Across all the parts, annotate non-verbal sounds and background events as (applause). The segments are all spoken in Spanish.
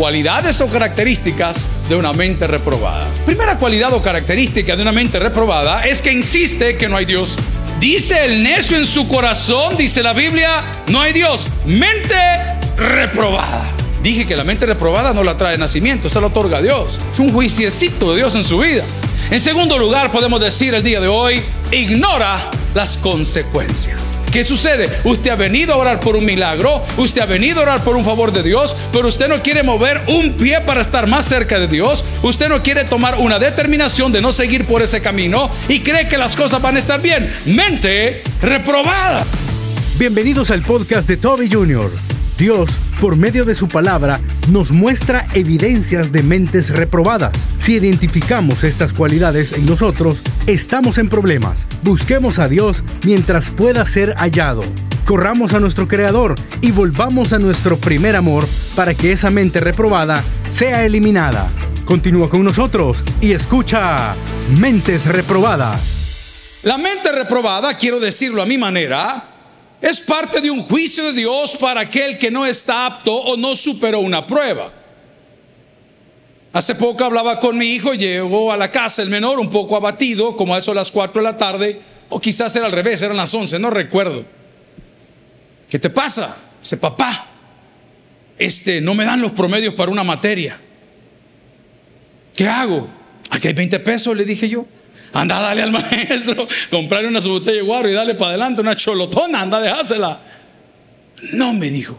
cualidades o características de una mente reprobada. Primera cualidad o característica de una mente reprobada es que insiste que no hay Dios. Dice el necio en su corazón, dice la Biblia, no hay Dios. Mente reprobada. Dije que la mente reprobada no la trae nacimiento, se la otorga Dios. Es un juiciecito de Dios en su vida. En segundo lugar, podemos decir el día de hoy, ignora las consecuencias. ¿Qué sucede? Usted ha venido a orar por un milagro, usted ha venido a orar por un favor de Dios, pero usted no quiere mover un pie para estar más cerca de Dios, usted no quiere tomar una determinación de no seguir por ese camino y cree que las cosas van a estar bien. Mente reprobada. Bienvenidos al podcast de Toby Jr. Dios, por medio de su palabra, nos muestra evidencias de mentes reprobadas. Si identificamos estas cualidades en nosotros, estamos en problemas. Busquemos a Dios mientras pueda ser hallado. Corramos a nuestro Creador y volvamos a nuestro primer amor para que esa mente reprobada sea eliminada. Continúa con nosotros y escucha Mentes Reprobadas. La mente reprobada, quiero decirlo a mi manera, es parte de un juicio de Dios para aquel que no está apto o no superó una prueba. Hace poco hablaba con mi hijo, llegó a la casa el menor un poco abatido, como a eso a las 4 de la tarde, o quizás era al revés, eran las 11, no recuerdo. ¿Qué te pasa? Dice, papá, este, no me dan los promedios para una materia. ¿Qué hago? Aquí hay 20 pesos, le dije yo. Anda, dale al (laughs) maestro, comprarle una su botella de guaro y dale para adelante una cholotona, anda, dejársela. No, me dijo.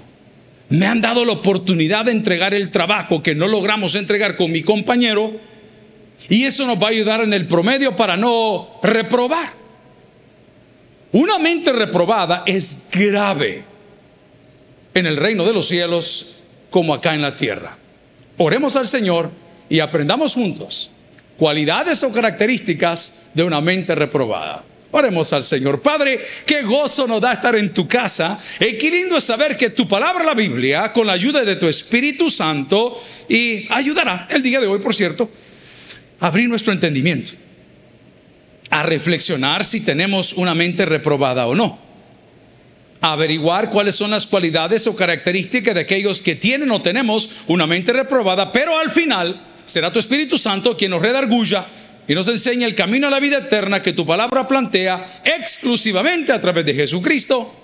Me han dado la oportunidad de entregar el trabajo que no logramos entregar con mi compañero y eso nos va a ayudar en el promedio para no reprobar. Una mente reprobada es grave en el reino de los cielos como acá en la tierra. Oremos al Señor y aprendamos juntos cualidades o características de una mente reprobada. Oremos al Señor. Padre, qué gozo nos da estar en tu casa. Y qué lindo es saber que tu palabra, la Biblia, con la ayuda de tu Espíritu Santo, y ayudará el día de hoy, por cierto, a abrir nuestro entendimiento, a reflexionar si tenemos una mente reprobada o no, a averiguar cuáles son las cualidades o características de aquellos que tienen o tenemos una mente reprobada, pero al final será tu Espíritu Santo quien nos redarguya y nos enseña el camino a la vida eterna que tu palabra plantea exclusivamente a través de Jesucristo.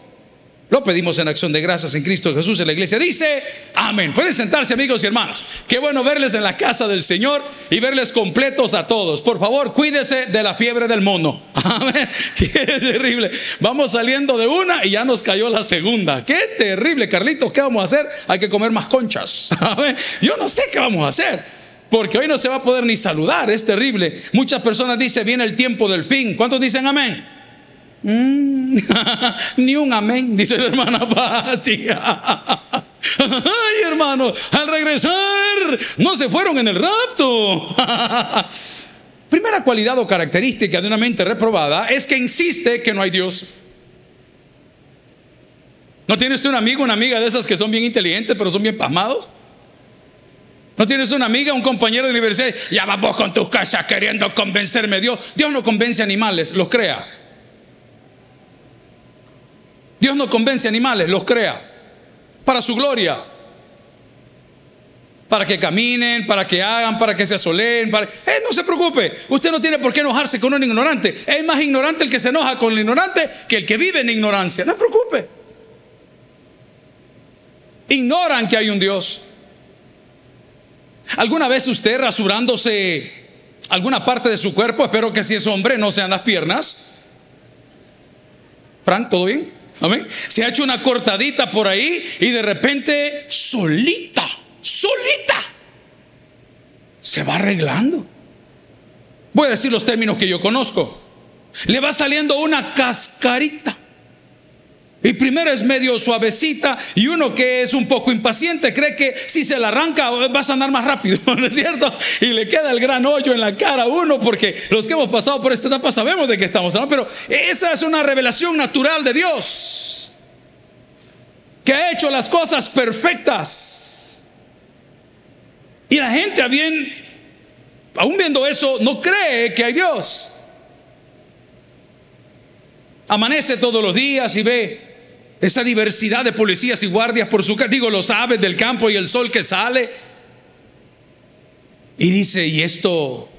Lo pedimos en acción de gracias en Cristo Jesús. En la iglesia dice, amén. Pueden sentarse amigos y hermanos. Qué bueno verles en la casa del Señor y verles completos a todos. Por favor, cuídese de la fiebre del mono. (laughs) Amén. Qué terrible. Vamos saliendo de una y ya nos cayó la segunda. Qué terrible, Carlitos. ¿Qué vamos a hacer? Hay que comer más conchas. (laughs) Amén. Yo no sé qué vamos a hacer. Porque hoy no se va a poder ni saludar, es terrible. Muchas personas dicen, viene el tiempo del fin. ¿Cuántos dicen amén? Mm, (laughs) ni un amén, dice la hermana Pati. (laughs) Ay, hermano, al regresar no se fueron en el rapto. (laughs) Primera cualidad o característica de una mente reprobada es que insiste que no hay Dios. ¿No tienes un amigo, una amiga de esas que son bien inteligentes pero son bien pasmados? ¿No tienes una amiga, un compañero de universidad? Ya vamos con tus casas queriendo convencerme. Dios, Dios no convence animales, los crea. Dios no convence animales, los crea. Para su gloria. Para que caminen, para que hagan, para que se asoleen. Para... Eh, no se preocupe. Usted no tiene por qué enojarse con un ignorante. Es más ignorante el que se enoja con el ignorante que el que vive en ignorancia. No se preocupe. Ignoran que hay un Dios. ¿Alguna vez usted rasurándose alguna parte de su cuerpo, espero que si es hombre no sean las piernas? Frank, ¿todo bien? Amén. Se ha hecho una cortadita por ahí y de repente solita, solita, se va arreglando. Voy a decir los términos que yo conozco. Le va saliendo una cascarita. Y primero es medio suavecita y uno que es un poco impaciente cree que si se la arranca vas a andar más rápido, (laughs) ¿no es cierto? Y le queda el gran hoyo en la cara a uno porque los que hemos pasado por esta etapa sabemos de qué estamos hablando, pero esa es una revelación natural de Dios que ha hecho las cosas perfectas. Y la gente, aún viendo eso, no cree que hay Dios. Amanece todos los días y ve esa diversidad de policías y guardias por su digo, los aves del campo y el sol que sale. Y dice, ¿y esto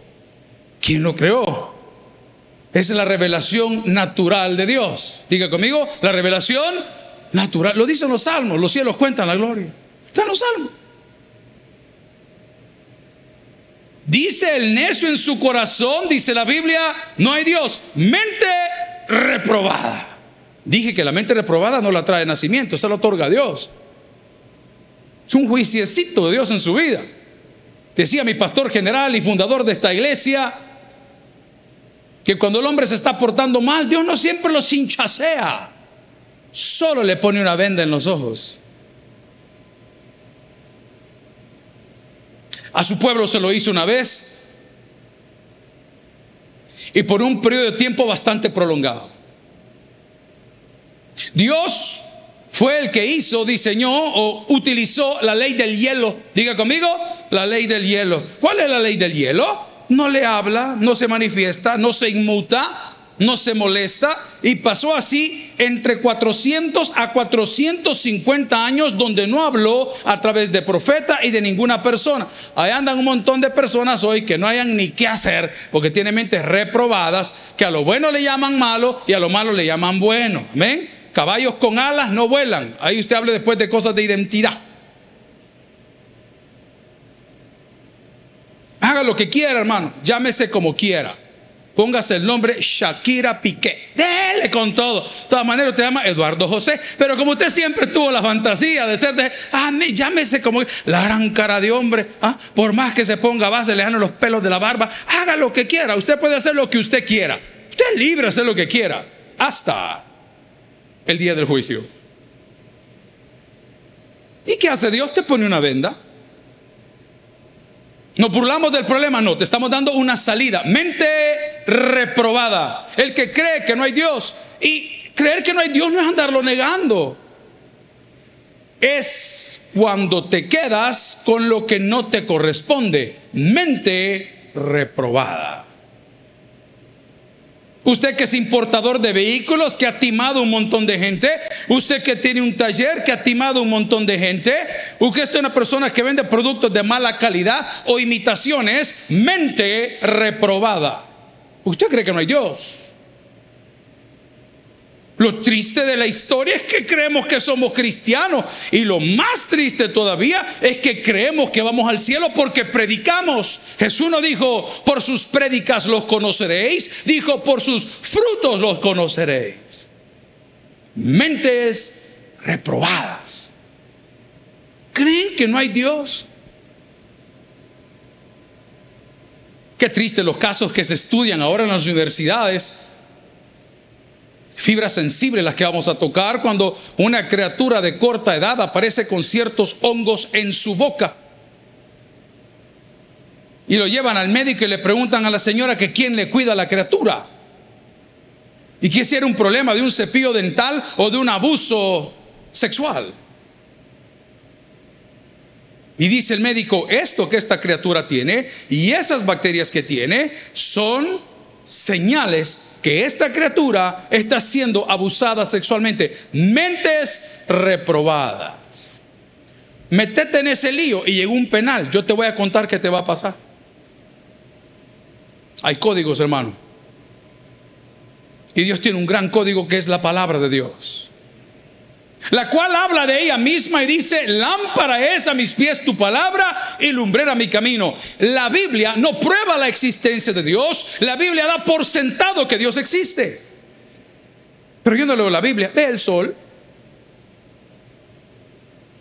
quién lo creó? Es la revelación natural de Dios. Diga conmigo, la revelación natural. Lo dicen los salmos, los cielos cuentan la gloria. Está en los salmos. Dice el necio en su corazón, dice la Biblia, no hay Dios. Mente reprobada. Dije que la mente reprobada no la trae nacimiento, esa la otorga Dios. Es un juiciecito de Dios en su vida. Decía mi pastor general y fundador de esta iglesia que cuando el hombre se está portando mal, Dios no siempre lo hinchasea, solo le pone una venda en los ojos. A su pueblo se lo hizo una vez y por un periodo de tiempo bastante prolongado. Dios fue el que hizo, diseñó o utilizó la ley del hielo. Diga conmigo, la ley del hielo. ¿Cuál es la ley del hielo? No le habla, no se manifiesta, no se inmuta, no se molesta y pasó así entre 400 a 450 años donde no habló a través de profeta y de ninguna persona. Ahí andan un montón de personas hoy que no hayan ni qué hacer porque tienen mentes reprobadas, que a lo bueno le llaman malo y a lo malo le llaman bueno. Amén. Caballos con alas no vuelan. Ahí usted hable después de cosas de identidad. Haga lo que quiera, hermano. Llámese como quiera. Póngase el nombre Shakira Piqué. Dele con todo. De todas maneras, usted llama Eduardo José. Pero como usted siempre tuvo la fantasía de ser de, ah, llámese como la gran cara de hombre. Ah, por más que se ponga base, le los pelos de la barba. Haga lo que quiera. Usted puede hacer lo que usted quiera. Usted es libre de hacer lo que quiera. Hasta el día del juicio. ¿Y qué hace Dios? Te pone una venda. Nos burlamos del problema, no, te estamos dando una salida. Mente reprobada. El que cree que no hay Dios. Y creer que no hay Dios no es andarlo negando. Es cuando te quedas con lo que no te corresponde. Mente reprobada. Usted que es importador de vehículos, que ha timado un montón de gente. Usted que tiene un taller, que ha timado un montón de gente. Usted es una persona que vende productos de mala calidad o imitaciones, mente reprobada. ¿Usted cree que no hay Dios? Lo triste de la historia es que creemos que somos cristianos. Y lo más triste todavía es que creemos que vamos al cielo porque predicamos. Jesús no dijo, por sus prédicas los conoceréis. Dijo, por sus frutos los conoceréis. Mentes reprobadas. ¿Creen que no hay Dios? Qué triste los casos que se estudian ahora en las universidades fibras sensibles las que vamos a tocar cuando una criatura de corta edad aparece con ciertos hongos en su boca. Y lo llevan al médico y le preguntan a la señora que quién le cuida a la criatura. Y que si era un problema de un cepillo dental o de un abuso sexual. Y dice el médico, esto que esta criatura tiene y esas bacterias que tiene son señales que esta criatura está siendo abusada sexualmente. Mentes reprobadas. Metete en ese lío y llegó un penal. Yo te voy a contar qué te va a pasar. Hay códigos, hermano. Y Dios tiene un gran código que es la palabra de Dios la cual habla de ella misma y dice, lámpara es a mis pies tu palabra y lumbrera mi camino. La Biblia no prueba la existencia de Dios, la Biblia da por sentado que Dios existe. Pero yo no leo la Biblia, ve el sol,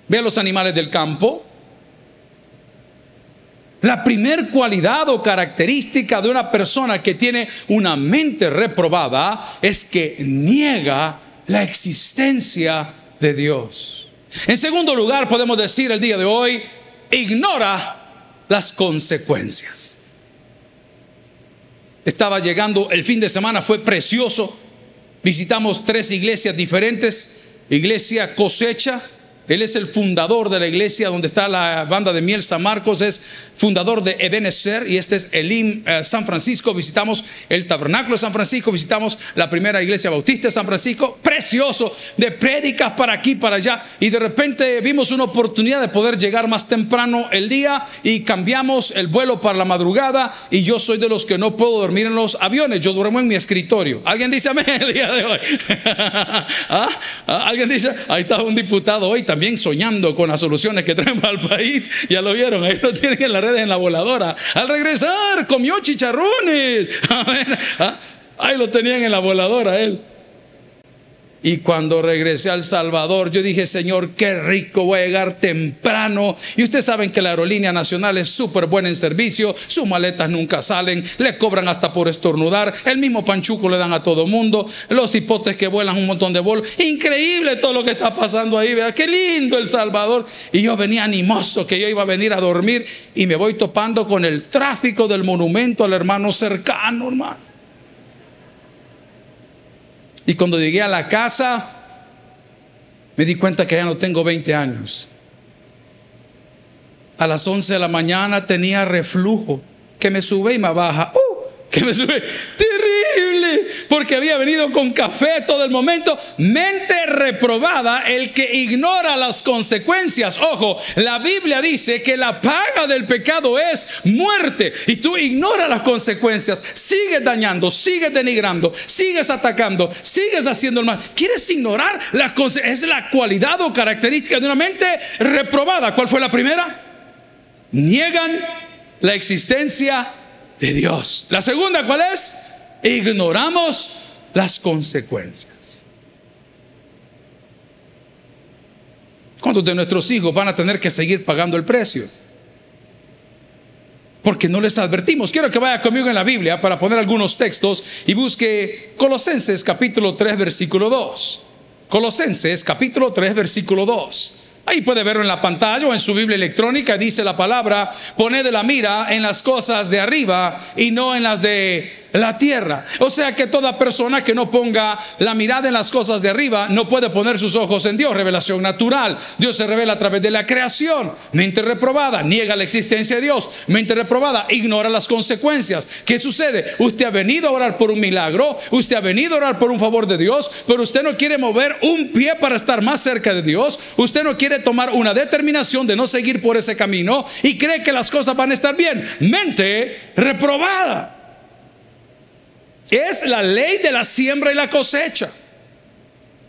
ve a los animales del campo. La primer cualidad o característica de una persona que tiene una mente reprobada es que niega la existencia de Dios. En segundo lugar, podemos decir el día de hoy, ignora las consecuencias. Estaba llegando el fin de semana, fue precioso. Visitamos tres iglesias diferentes. Iglesia Cosecha, Él es el fundador de la iglesia donde está la banda de Miel San Marcos, es fundador de Ebenezer y este es Elim eh, San Francisco. Visitamos el tabernáculo de San Francisco, visitamos la primera iglesia bautista de San Francisco, precioso, de prédicas para aquí, para allá. Y de repente vimos una oportunidad de poder llegar más temprano el día y cambiamos el vuelo para la madrugada. Y yo soy de los que no puedo dormir en los aviones, yo duermo en mi escritorio. ¿Alguien dice amén el día de hoy? (laughs) ¿Ah? ¿Ah? ¿Alguien dice? Ahí está un diputado hoy también soñando con las soluciones que traen para el país. Ya lo vieron, ahí lo tienen en las en la voladora. Al regresar, comió chicharrones. (laughs) ¿ah? Ahí lo tenían en la voladora él. Y cuando regresé al Salvador, yo dije, Señor, qué rico, voy a llegar temprano. Y ustedes saben que la aerolínea nacional es súper buena en servicio, sus maletas nunca salen, le cobran hasta por estornudar, el mismo panchuco le dan a todo mundo, los hipotes que vuelan un montón de bolos. Increíble todo lo que está pasando ahí, vea, qué lindo El Salvador. Y yo venía animoso que yo iba a venir a dormir y me voy topando con el tráfico del monumento al hermano cercano, hermano. Y cuando llegué a la casa, me di cuenta que ya no tengo 20 años. A las 11 de la mañana tenía reflujo que me sube y me baja. ¡Uh! Que me sube terrible, porque había venido con café todo el momento. Mente reprobada, el que ignora las consecuencias. Ojo, la Biblia dice que la paga del pecado es muerte, y tú ignoras las consecuencias, sigues dañando, sigues denigrando, sigues atacando, sigues haciendo el mal. ¿Quieres ignorar las consecuencias? Es la cualidad o característica de una mente reprobada. ¿Cuál fue la primera? Niegan la existencia de Dios. La segunda, ¿cuál es? Ignoramos las consecuencias. ¿Cuántos de nuestros hijos van a tener que seguir pagando el precio? Porque no les advertimos. Quiero que vaya conmigo en la Biblia para poner algunos textos y busque Colosenses capítulo 3 versículo 2. Colosenses capítulo 3 versículo 2. Ahí puede verlo en la pantalla o en su Biblia electrónica. Dice la palabra, poned la mira en las cosas de arriba y no en las de la tierra. O sea que toda persona que no ponga la mirada en las cosas de arriba no puede poner sus ojos en Dios. Revelación natural. Dios se revela a través de la creación. Mente reprobada, niega la existencia de Dios. Mente reprobada, ignora las consecuencias. ¿Qué sucede? Usted ha venido a orar por un milagro, usted ha venido a orar por un favor de Dios, pero usted no quiere mover un pie para estar más cerca de Dios. Usted no quiere tomar una determinación de no seguir por ese camino y cree que las cosas van a estar bien. Mente reprobada. Es la ley de la siembra y la cosecha.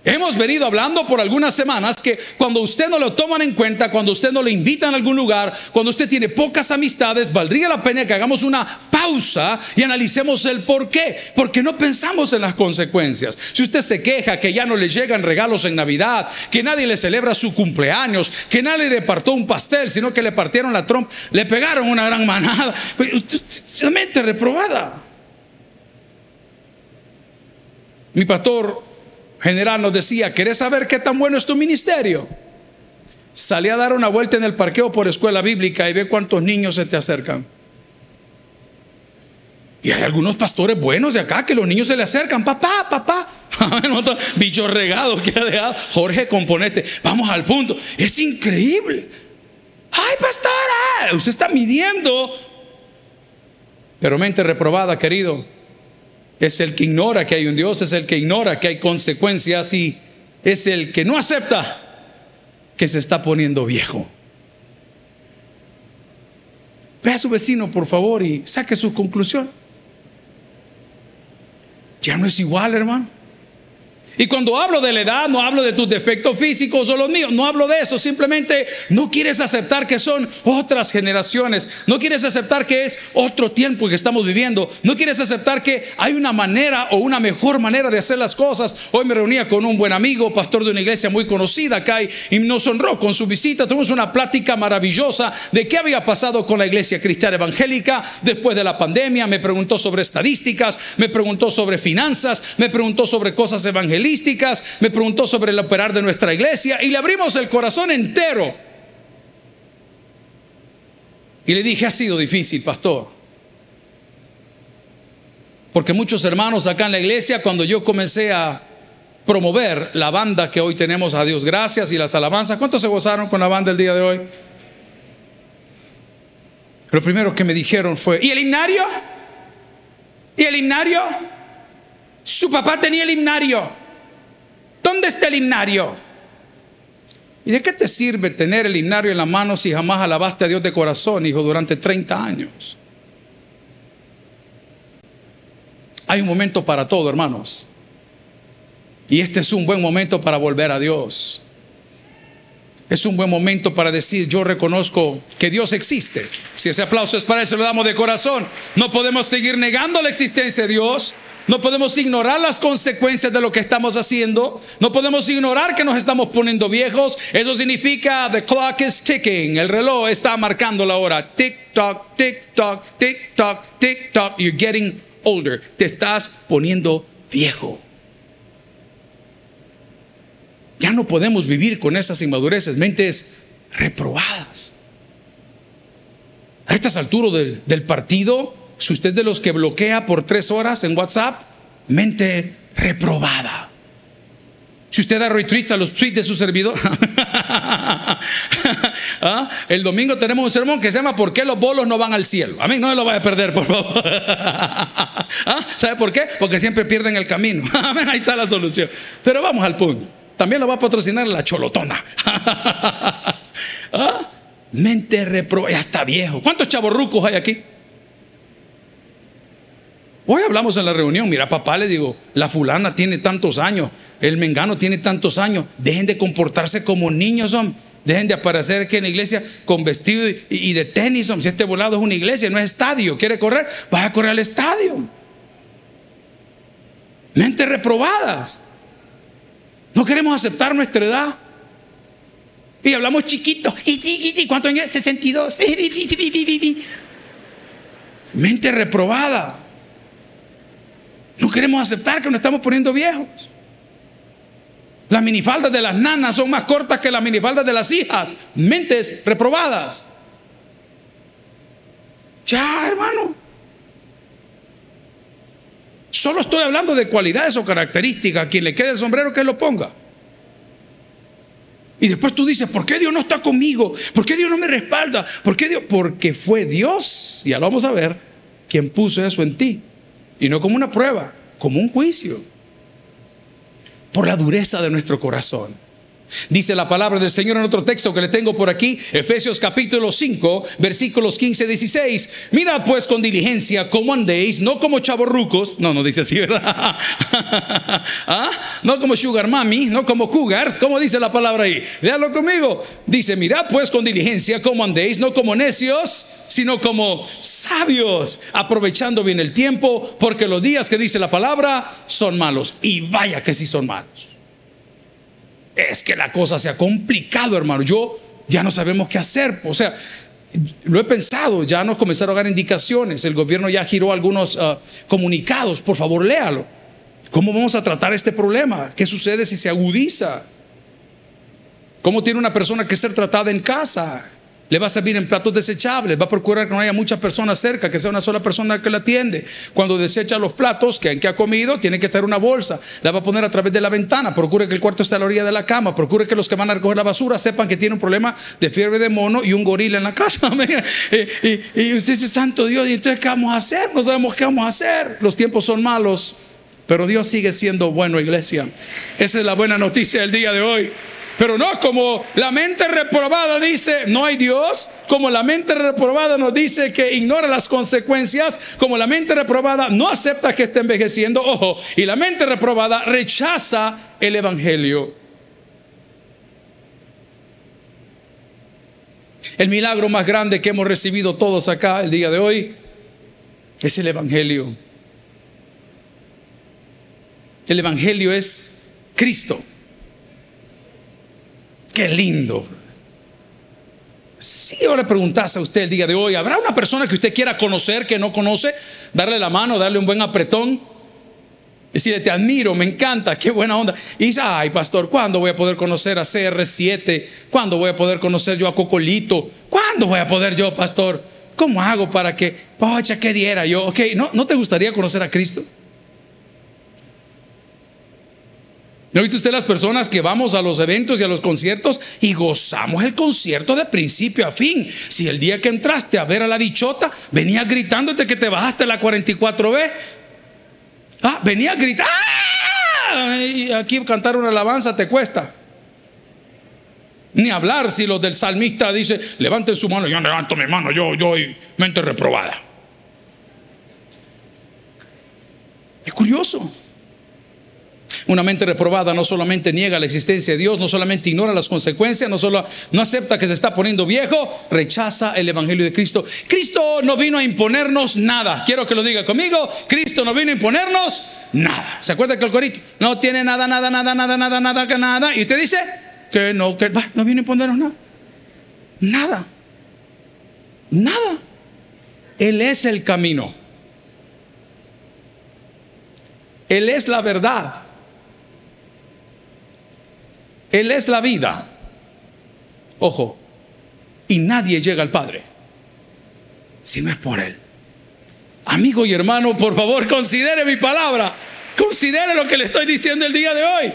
Hemos venido hablando por algunas semanas que cuando usted no lo toman en cuenta, cuando usted no le invitan a algún lugar, cuando usted tiene pocas amistades, valdría la pena que hagamos una pausa y analicemos el por qué. Porque no pensamos en las consecuencias. Si usted se queja que ya no le llegan regalos en Navidad, que nadie le celebra su cumpleaños, que nadie le partó un pastel, sino que le partieron la trompa, le pegaron una gran manada, usted, mente reprobada. Mi pastor general nos decía, ¿querés saber qué tan bueno es tu ministerio? Salí a dar una vuelta en el parqueo por escuela bíblica y ve cuántos niños se te acercan. Y hay algunos pastores buenos de acá que los niños se le acercan, papá, papá. (laughs) Bicho regado que ha dejado. Jorge, componete. Vamos al punto. Es increíble. Ay, pastora, usted está midiendo. Pero mente reprobada, querido es el que ignora que hay un Dios, es el que ignora que hay consecuencias y es el que no acepta que se está poniendo viejo. Ve a su vecino, por favor, y saque su conclusión. Ya no es igual, hermano. Y cuando hablo de la edad, no hablo de tus defectos físicos o los míos, no hablo de eso, simplemente no quieres aceptar que son otras generaciones, no quieres aceptar que es otro tiempo que estamos viviendo, no quieres aceptar que hay una manera o una mejor manera de hacer las cosas. Hoy me reunía con un buen amigo, pastor de una iglesia muy conocida acá y nos honró con su visita, tuvimos una plática maravillosa de qué había pasado con la iglesia cristiana evangélica después de la pandemia, me preguntó sobre estadísticas, me preguntó sobre finanzas, me preguntó sobre cosas evangélicas me preguntó sobre el operar de nuestra iglesia y le abrimos el corazón entero. Y le dije, ha sido difícil, pastor. Porque muchos hermanos acá en la iglesia, cuando yo comencé a promover la banda que hoy tenemos a Dios gracias y las alabanzas. ¿Cuántos se gozaron con la banda el día de hoy? Lo primero que me dijeron fue, ¿y el himnario? ¿Y el himnario? Su papá tenía el himnario. ¿Dónde está el himnario? ¿Y de qué te sirve tener el himnario en la mano si jamás alabaste a Dios de corazón, hijo, durante 30 años? Hay un momento para todo, hermanos. Y este es un buen momento para volver a Dios. Es un buen momento para decir, yo reconozco que Dios existe. Si ese aplauso es para eso, lo damos de corazón. No podemos seguir negando la existencia de Dios. No podemos ignorar las consecuencias de lo que estamos haciendo. No podemos ignorar que nos estamos poniendo viejos. Eso significa the clock is ticking. El reloj está marcando la hora. Tick tock, tick tock, tick tock, tick tock. You're getting older. Te estás poniendo viejo. Ya no podemos vivir con esas inmadureces, mentes reprobadas. A estas alturas del, del partido, si usted de los que bloquea por tres horas en WhatsApp, mente reprobada. Si usted da retweets a los tweets de su servidor, (laughs) ¿Ah? el domingo tenemos un sermón que se llama ¿Por qué los bolos no van al cielo? A mí no me lo vaya a perder, por favor. (laughs) ¿Ah? ¿Sabe por qué? Porque siempre pierden el camino. (laughs) Ahí está la solución. Pero vamos al punto. También lo va a patrocinar la cholotona. ¿Ah? Mente reprobada, ya está viejo. ¿Cuántos chavorrucos hay aquí? Hoy hablamos en la reunión, mira papá, le digo, la fulana tiene tantos años, el mengano tiene tantos años, dejen de comportarse como niños, son. Dejen de aparecer aquí en la iglesia con vestido y, de tenis, Si este volado es una iglesia, no es estadio, quiere correr, vaya a correr al estadio. Mentes reprobadas. No queremos aceptar nuestra edad. Y hablamos chiquito. ¿Y cuánto años? 62. (laughs) Mente reprobada. No queremos aceptar que nos estamos poniendo viejos. Las minifaldas de las nanas son más cortas que las minifaldas de las hijas. Mentes reprobadas. Ya, hermano. Solo estoy hablando de cualidades o características. Quien le quede el sombrero, que lo ponga. Y después tú dices, ¿por qué Dios no está conmigo? ¿Por qué Dios no me respalda? ¿Por qué Dios? Porque fue Dios, ya lo vamos a ver, quien puso eso en ti. Y no como una prueba, como un juicio. Por la dureza de nuestro corazón. Dice la palabra del Señor en otro texto que le tengo por aquí, Efesios capítulo 5, versículos 15 16. Mirad pues con diligencia cómo andéis, no como chavorrucos, no, no dice así, ¿verdad? (laughs) ¿Ah? No como sugar mami, no como cougars, ¿cómo dice la palabra ahí? Léalo conmigo. Dice, mirad pues con diligencia cómo andéis, no como necios, sino como sabios, aprovechando bien el tiempo, porque los días que dice la palabra son malos. Y vaya que sí son malos es que la cosa se ha complicado, hermano. Yo ya no sabemos qué hacer. O sea, lo he pensado, ya nos comenzaron a dar indicaciones. El gobierno ya giró algunos ah, comunicados. Por favor, léalo. ¿Cómo vamos a tratar este problema? ¿Qué sucede si se agudiza? ¿Cómo tiene una persona que ser tratada en casa? Le va a servir en platos desechables, va a procurar que no haya muchas personas cerca, que sea una sola persona que la atiende. Cuando desecha los platos que, que ha comido, tiene que estar una bolsa, la va a poner a través de la ventana, procure que el cuarto esté a la orilla de la cama, procure que los que van a recoger la basura sepan que tiene un problema de fiebre de mono y un gorila en la casa. (laughs) y, y usted dice, Santo Dios, ¿y entonces qué vamos a hacer? No sabemos qué vamos a hacer. Los tiempos son malos, pero Dios sigue siendo bueno, iglesia. Esa es la buena noticia del día de hoy. Pero no como la mente reprobada dice, no hay Dios, como la mente reprobada nos dice que ignora las consecuencias, como la mente reprobada no acepta que esté envejeciendo, ojo, y la mente reprobada rechaza el Evangelio. El milagro más grande que hemos recibido todos acá el día de hoy es el Evangelio. El Evangelio es Cristo. Qué lindo. Si yo le preguntase a usted el día de hoy, ¿habrá una persona que usted quiera conocer que no conoce? Darle la mano, darle un buen apretón. Decirle, te admiro, me encanta, qué buena onda. Y dice, ay, pastor, ¿cuándo voy a poder conocer a CR7? ¿Cuándo voy a poder conocer yo a Cocolito? ¿Cuándo voy a poder yo, pastor? ¿Cómo hago para que, pocha, qué diera yo? Ok, ¿no, ¿no te gustaría conocer a Cristo? ¿No ha visto usted las personas que vamos a los eventos y a los conciertos y gozamos el concierto de principio a fin? Si el día que entraste a ver a la bichota, venías gritando desde que te bajaste la 44B. Ah, venías gritando. Y aquí cantar una alabanza te cuesta. Ni hablar si los del salmista dice, levanten su mano, yo levanto mi mano, yo, yo, mente reprobada. Es curioso. Una mente reprobada no solamente niega la existencia de Dios, no solamente ignora las consecuencias, no solo no acepta que se está poniendo viejo, rechaza el evangelio de Cristo. Cristo no vino a imponernos nada. Quiero que lo diga conmigo. Cristo no vino a imponernos nada. ¿Se acuerda que el corito no tiene nada, nada, nada, nada, nada, nada, nada? Y usted dice que no, que no vino a imponernos nada. Nada. Nada. Él es el camino. Él es la verdad. Él es la vida. Ojo, y nadie llega al Padre si no es por Él. Amigo y hermano, por favor, considere mi palabra. Considere lo que le estoy diciendo el día de hoy.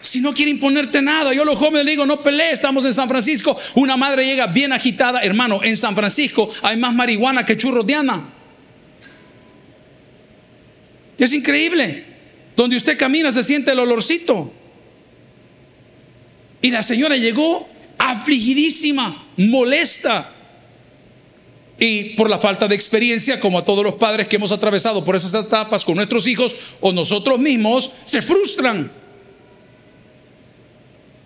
Si no quiere imponerte nada, yo a los jóvenes le digo, no pelee, estamos en San Francisco. Una madre llega bien agitada, hermano, en San Francisco hay más marihuana que churros de Ana. Es increíble. Donde usted camina se siente el olorcito. Y la señora llegó afligidísima, molesta. Y por la falta de experiencia, como a todos los padres que hemos atravesado por esas etapas con nuestros hijos o nosotros mismos, se frustran.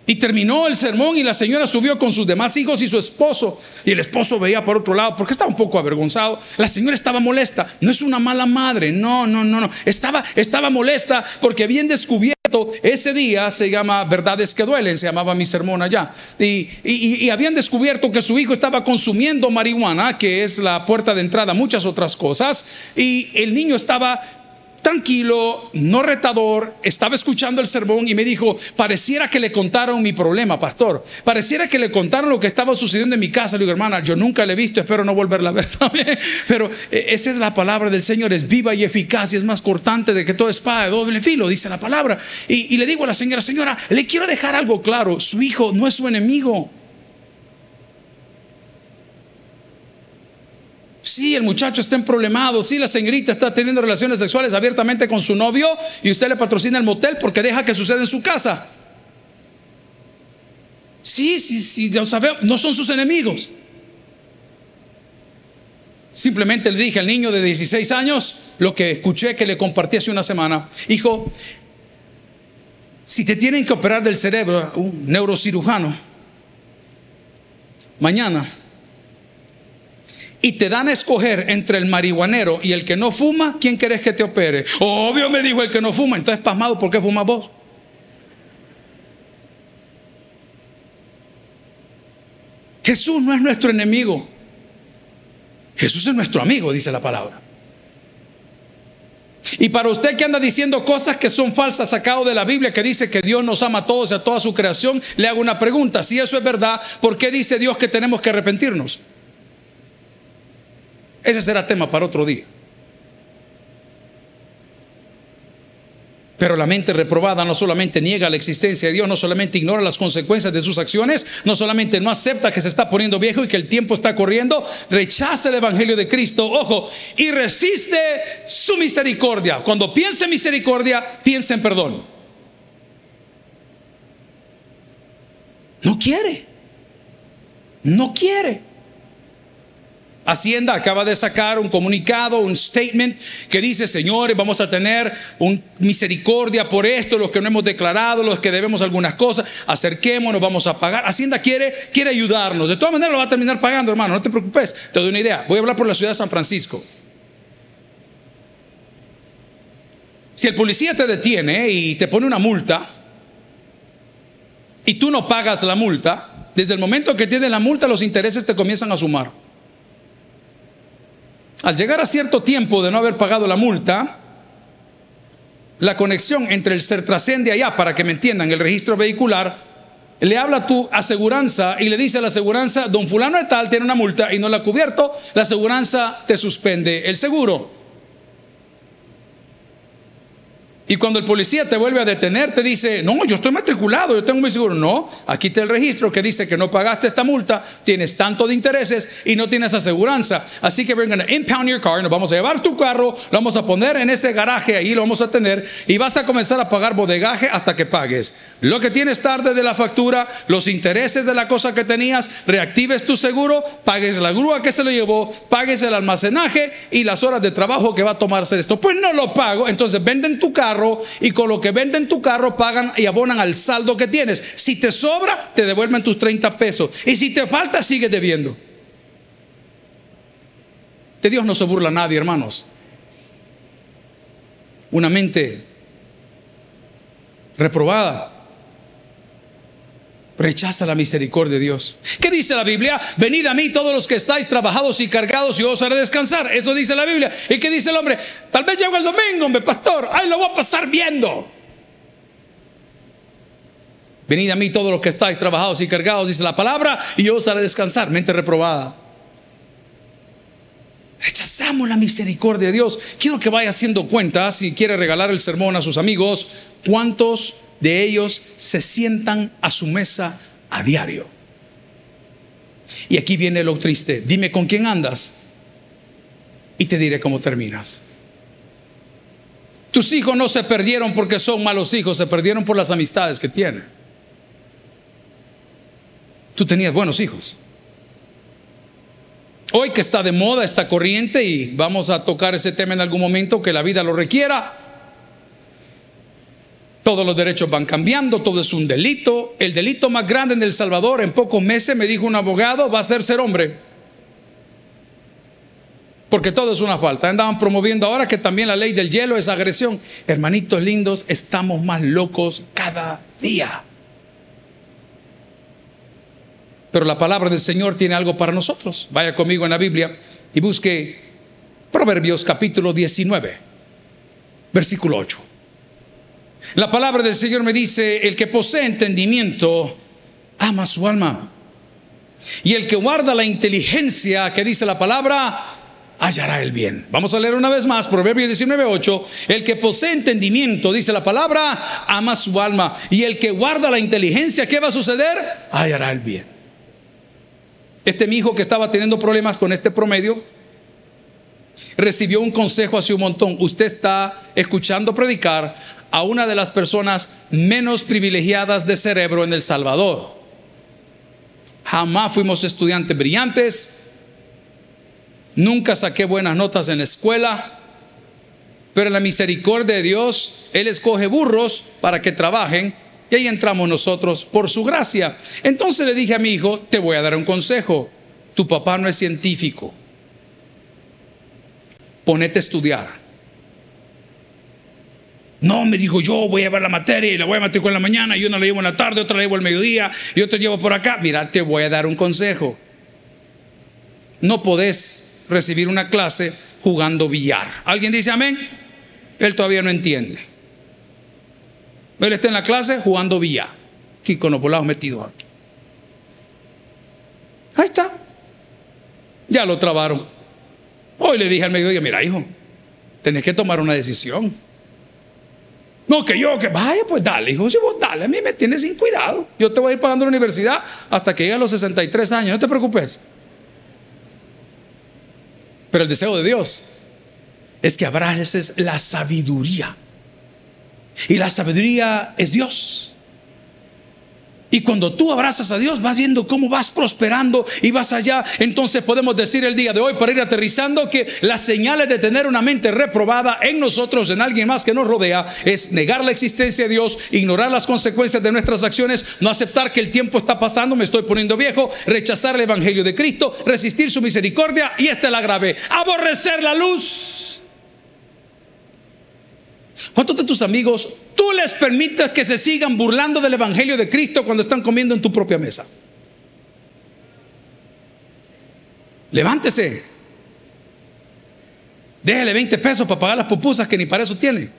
Y terminó el sermón y la señora subió con sus demás hijos y su esposo. Y el esposo veía por otro lado porque estaba un poco avergonzado. La señora estaba molesta. No es una mala madre. No, no, no, no. Estaba, estaba molesta porque habían descubierto ese día, se llama Verdades que duelen, se llamaba mi sermón allá. Y, y habían descubierto que su hijo estaba consumiendo marihuana, que es la puerta de entrada a muchas otras cosas. Y el niño estaba tranquilo, no retador, estaba escuchando el sermón y me dijo, pareciera que le contaron mi problema, pastor, pareciera que le contaron lo que estaba sucediendo en mi casa. Le digo, hermana, yo nunca le he visto, espero no volverla a ver (laughs) pero eh, esa es la palabra del Señor, es viva y eficaz y es más cortante de que toda espada de doble filo, dice la palabra. Y le digo a la señora, señora, le quiero dejar algo claro, su hijo no es su enemigo. Sí, el muchacho está en problemado, sí, la señorita está teniendo relaciones sexuales abiertamente con su novio y usted le patrocina el motel porque deja que suceda en su casa. Sí, sí, sí, ya sabemos, no son sus enemigos. Simplemente le dije al niño de 16 años lo que escuché que le compartí hace una semana. Hijo, si te tienen que operar del cerebro, un neurocirujano, mañana y te dan a escoger entre el marihuanero y el que no fuma, ¿quién querés que te opere? Obvio me dijo el que no fuma, entonces pasmado, ¿por qué fumas vos? Jesús no es nuestro enemigo. Jesús es nuestro amigo, dice la palabra. Y para usted que anda diciendo cosas que son falsas, sacado de la Biblia, que dice que Dios nos ama a todos y a toda su creación, le hago una pregunta. Si eso es verdad, ¿por qué dice Dios que tenemos que arrepentirnos? Ese será tema para otro día. Pero la mente reprobada no solamente niega la existencia de Dios, no solamente ignora las consecuencias de sus acciones, no solamente no acepta que se está poniendo viejo y que el tiempo está corriendo, rechaza el Evangelio de Cristo, ojo, y resiste su misericordia. Cuando piensa en misericordia, piensa en perdón. No quiere. No quiere. Hacienda acaba de sacar un comunicado, un statement que dice, señores, vamos a tener un misericordia por esto, los que no hemos declarado, los que debemos algunas cosas, acerquémonos, vamos a pagar. Hacienda quiere, quiere ayudarnos. De todas maneras lo va a terminar pagando, hermano, no te preocupes. Te doy una idea. Voy a hablar por la ciudad de San Francisco. Si el policía te detiene y te pone una multa y tú no pagas la multa, desde el momento que tienes la multa los intereses te comienzan a sumar. Al llegar a cierto tiempo de no haber pagado la multa, la conexión entre el Sertracén de allá, para que me entiendan, el registro vehicular, le habla a tu aseguranza y le dice a la aseguranza, don fulano de tal tiene una multa y no la ha cubierto, la aseguranza te suspende el seguro. Y cuando el policía te vuelve a detener, te dice, no, yo estoy matriculado, yo tengo mi seguro. No, aquí está el registro que dice que no pagaste esta multa, tienes tanto de intereses y no tienes aseguranza. Así que vengan a impound your car, nos vamos a llevar tu carro, lo vamos a poner en ese garaje, ahí lo vamos a tener y vas a comenzar a pagar bodegaje hasta que pagues. Lo que tienes tarde de la factura, los intereses de la cosa que tenías, reactives tu seguro, pagues la grúa que se lo llevó, pagues el almacenaje y las horas de trabajo que va a tomar hacer esto. Pues no lo pago, entonces venden tu carro y con lo que venden tu carro pagan y abonan al saldo que tienes. Si te sobra, te devuelven tus 30 pesos. Y si te falta, sigues debiendo. De Dios no se burla nadie, hermanos. Una mente reprobada rechaza la misericordia de Dios. ¿Qué dice la Biblia? Venid a mí todos los que estáis trabajados y cargados y os haré descansar. Eso dice la Biblia. ¿Y qué dice el hombre? Tal vez llego el domingo, hombre, pastor. Ay, lo voy a pasar viendo. Venid a mí todos los que estáis trabajados y cargados, dice la palabra, y yo os haré descansar. Mente reprobada. Rechazamos la misericordia de Dios. Quiero que vaya haciendo cuenta, si quiere regalar el sermón a sus amigos, cuántos de ellos se sientan a su mesa a diario. Y aquí viene lo triste. Dime con quién andas y te diré cómo terminas. Tus hijos no se perdieron porque son malos hijos, se perdieron por las amistades que tienen. Tú tenías buenos hijos. Hoy que está de moda esta corriente y vamos a tocar ese tema en algún momento que la vida lo requiera, todos los derechos van cambiando, todo es un delito. El delito más grande en El Salvador en pocos meses, me dijo un abogado, va a ser ser hombre. Porque todo es una falta. Andaban promoviendo ahora que también la ley del hielo es agresión. Hermanitos lindos, estamos más locos cada día. Pero la palabra del Señor tiene algo para nosotros. Vaya conmigo en la Biblia y busque Proverbios capítulo 19, versículo 8. La palabra del Señor me dice, el que posee entendimiento ama su alma. Y el que guarda la inteligencia que dice la palabra, hallará el bien. Vamos a leer una vez más, Proverbios 19:8. El que posee entendimiento, dice la palabra, ama su alma. Y el que guarda la inteligencia, ¿qué va a suceder? Hallará el bien. Este mi hijo que estaba teniendo problemas con este promedio, recibió un consejo hace un montón. Usted está escuchando predicar a una de las personas menos privilegiadas de cerebro en El Salvador. Jamás fuimos estudiantes brillantes, nunca saqué buenas notas en la escuela, pero en la misericordia de Dios, Él escoge burros para que trabajen y ahí entramos nosotros por su gracia. Entonces le dije a mi hijo, te voy a dar un consejo, tu papá no es científico, ponete a estudiar no, me dijo, yo voy a llevar la materia y la voy a matricular en la mañana, y una la llevo en la tarde, otra la llevo al mediodía, y otra llevo por acá. Mira, te voy a dar un consejo. No podés recibir una clase jugando billar. ¿Alguien dice amén? Él todavía no entiende. Él está en la clase jugando billar. Aquí con los volados metidos aquí. Ahí está. Ya lo trabaron. Hoy le dije al mediodía, mira hijo, tenés que tomar una decisión. No, que yo, que vaya, pues dale, hijo, si vos dale, a mí me tienes sin cuidado. Yo te voy a ir pagando la universidad hasta que llegue a los 63 años, no te preocupes. Pero el deseo de Dios es que abraces la sabiduría. Y la sabiduría es Dios. Y cuando tú abrazas a Dios, vas viendo cómo vas prosperando y vas allá. Entonces podemos decir el día de hoy, para ir aterrizando, que las señales de tener una mente reprobada en nosotros, en alguien más que nos rodea, es negar la existencia de Dios, ignorar las consecuencias de nuestras acciones, no aceptar que el tiempo está pasando, me estoy poniendo viejo, rechazar el Evangelio de Cristo, resistir su misericordia y esta es la grave, aborrecer la luz. ¿Cuántos de tus amigos tú les permites que se sigan burlando del Evangelio de Cristo cuando están comiendo en tu propia mesa? Levántese. Déjele 20 pesos para pagar las pupusas que ni para eso tiene.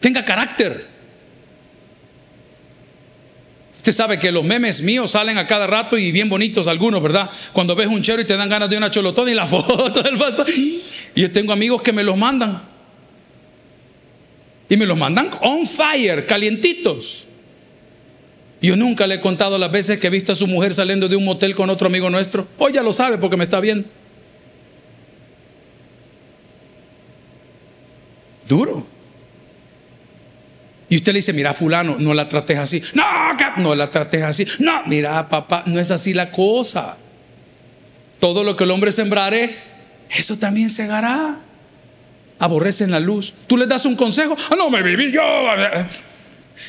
Tenga carácter. Usted sabe que los memes míos salen a cada rato y bien bonitos algunos, ¿verdad? Cuando ves un chero y te dan ganas de una cholotona y la (laughs) foto del pastor. Y yo tengo amigos que me los mandan. Y me los mandan on fire, calientitos. Yo nunca le he contado las veces que he visto a su mujer saliendo de un motel con otro amigo nuestro. Hoy ya lo sabe porque me está viendo. Duro. Y usted le dice, mira, fulano, no la trates así. No, no la trates así. No, mira, papá, no es así la cosa. Todo lo que el hombre sembrare, eso también segará. Aborrecen la luz. Tú les das un consejo. Ah, no me viví yo.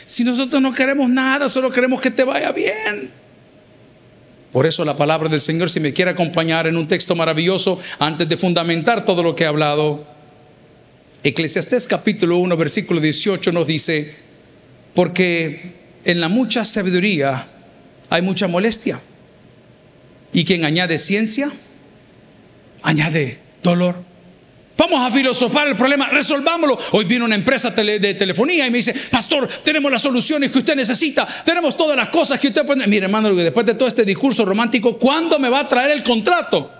Si nosotros no queremos nada, solo queremos que te vaya bien. Por eso la palabra del Señor, si me quiere acompañar en un texto maravilloso, antes de fundamentar todo lo que he hablado, Eclesiastés capítulo 1, versículo 18 nos dice, porque en la mucha sabiduría hay mucha molestia. Y quien añade ciencia, añade dolor. Vamos a filosofar el problema, resolvámoslo. Hoy viene una empresa de telefonía y me dice, pastor, tenemos las soluciones que usted necesita, tenemos todas las cosas que usted puede... Mire, hermano, después de todo este discurso romántico, ¿cuándo me va a traer el contrato?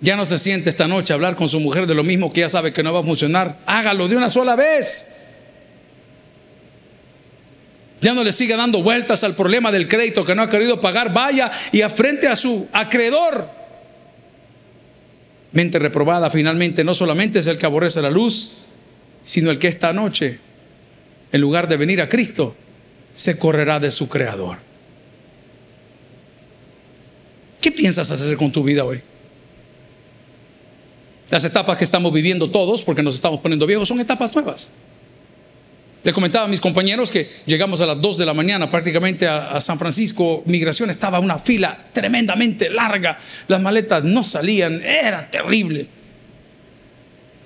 Ya no se siente esta noche hablar con su mujer de lo mismo que ya sabe que no va a funcionar. Hágalo de una sola vez. Ya no le siga dando vueltas al problema del crédito que no ha querido pagar. Vaya y afrente a su acreedor. Mente reprobada finalmente no solamente es el que aborrece la luz, sino el que esta noche, en lugar de venir a Cristo, se correrá de su creador. ¿Qué piensas hacer con tu vida hoy? Las etapas que estamos viviendo todos, porque nos estamos poniendo viejos, son etapas nuevas. Le comentaba a mis compañeros que llegamos a las 2 de la mañana prácticamente a, San Francisco. Migración estaba una fila tremendamente larga. Las maletas no salían. Era terrible.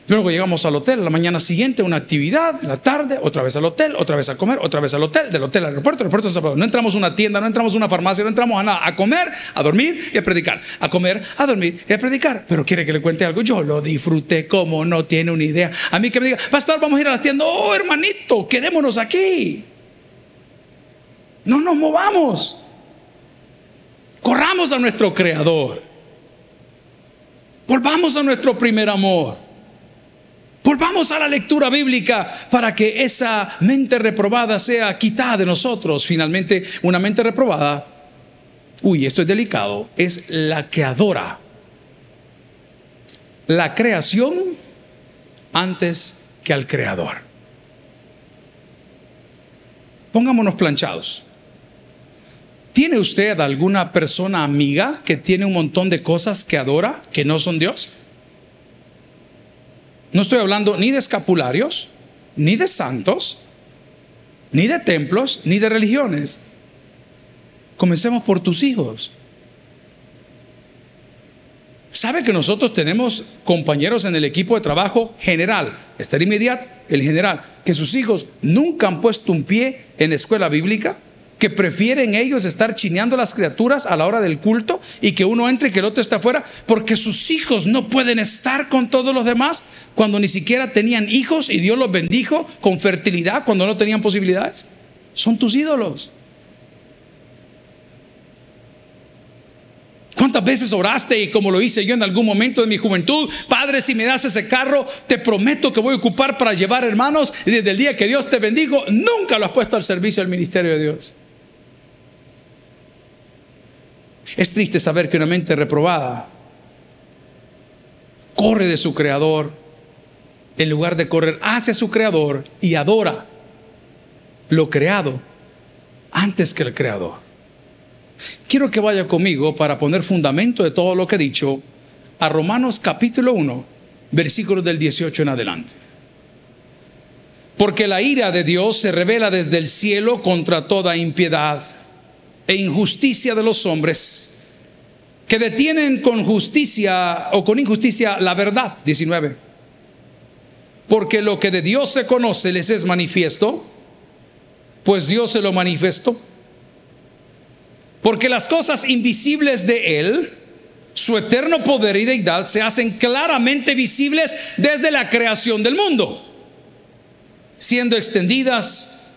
Luego llegamos al hotel, la mañana siguiente una actividad, en la tarde, otra vez al hotel, otra vez a comer, otra vez al hotel, del hotel al aeropuerto, aeropuerto No entramos a una tienda, no entramos a una farmacia, no entramos a nada, a comer, a dormir y a predicar, a comer, a dormir y a predicar. Pero quiere que le cuente algo, yo lo disfruté como no tiene una idea. A mí que me diga, pastor, vamos a ir a la tienda, oh hermanito, quedémonos aquí. No nos movamos. Corramos a nuestro creador. Volvamos a nuestro primer amor. Volvamos a la lectura bíblica para que esa mente reprobada sea quitada de nosotros. Finalmente, una mente reprobada, uy, esto es delicado, es la que adora la creación antes que al creador. Pongámonos planchados. ¿Tiene usted alguna persona amiga que tiene un montón de cosas que adora que no son Dios? No estoy hablando ni de escapularios, ni de santos, ni de templos, ni de religiones. Comencemos por tus hijos. ¿Sabe que nosotros tenemos compañeros en el equipo de trabajo general, estar inmediato, el general, que sus hijos nunca han puesto un pie en escuela bíblica? Que prefieren ellos estar chineando las criaturas a la hora del culto y que uno entre y que el otro esté afuera, porque sus hijos no pueden estar con todos los demás cuando ni siquiera tenían hijos y Dios los bendijo con fertilidad cuando no tenían posibilidades. Son tus ídolos. ¿Cuántas veces oraste y como lo hice yo en algún momento de mi juventud? Padre, si me das ese carro, te prometo que voy a ocupar para llevar hermanos y desde el día que Dios te bendijo, nunca lo has puesto al servicio del ministerio de Dios. Es triste saber que una mente reprobada corre de su creador en lugar de correr hacia su creador y adora lo creado antes que el creador. Quiero que vaya conmigo para poner fundamento de todo lo que he dicho a Romanos capítulo 1, versículos del 18 en adelante. Porque la ira de Dios se revela desde el cielo contra toda impiedad e injusticia de los hombres que detienen con justicia o con injusticia la verdad. 19. Porque lo que de Dios se conoce les es manifiesto, pues Dios se lo manifestó. Porque las cosas invisibles de Él, su eterno poder y deidad, se hacen claramente visibles desde la creación del mundo, siendo extendidas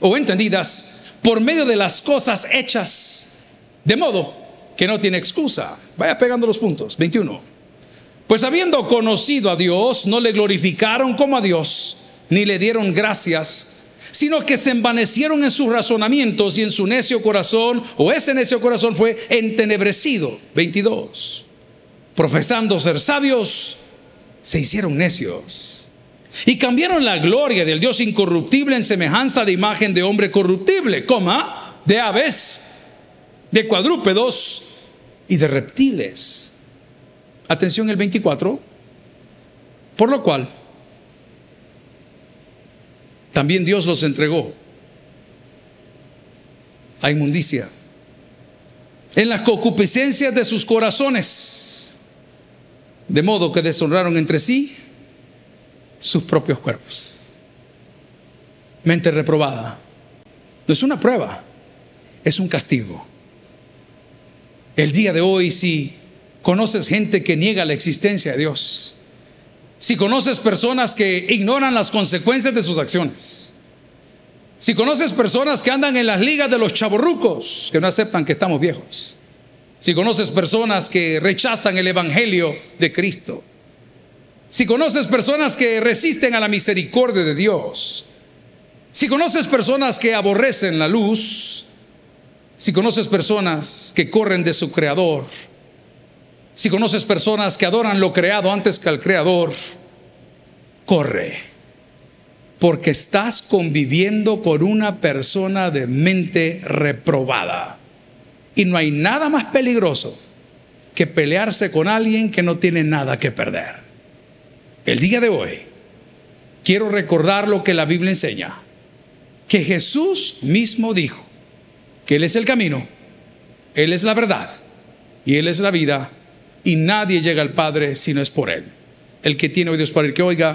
o entendidas por medio de las cosas hechas, de modo que no tiene excusa. Vaya pegando los puntos. 21. Pues habiendo conocido a Dios, no le glorificaron como a Dios, ni le dieron gracias, sino que se envanecieron en sus razonamientos y en su necio corazón, o ese necio corazón fue entenebrecido. 22. Profesando ser sabios, se hicieron necios. Y cambiaron la gloria del Dios incorruptible en semejanza de imagen de hombre corruptible, coma, de aves, de cuadrúpedos y de reptiles. Atención el 24. Por lo cual, también Dios los entregó a inmundicia en las concupiscencias de sus corazones, de modo que deshonraron entre sí sus propios cuerpos. Mente reprobada. No es una prueba, es un castigo. El día de hoy, si conoces gente que niega la existencia de Dios, si conoces personas que ignoran las consecuencias de sus acciones, si conoces personas que andan en las ligas de los chaborrucos, que no aceptan que estamos viejos, si conoces personas que rechazan el Evangelio de Cristo, si conoces personas que resisten a la misericordia de Dios, si conoces personas que aborrecen la luz, si conoces personas que corren de su Creador, si conoces personas que adoran lo creado antes que al Creador, corre, porque estás conviviendo con una persona de mente reprobada. Y no hay nada más peligroso que pelearse con alguien que no tiene nada que perder. El día de hoy, quiero recordar lo que la Biblia enseña, que Jesús mismo dijo, que Él es el camino, Él es la verdad y Él es la vida y nadie llega al Padre si no es por Él. El que tiene oídos para el que oiga,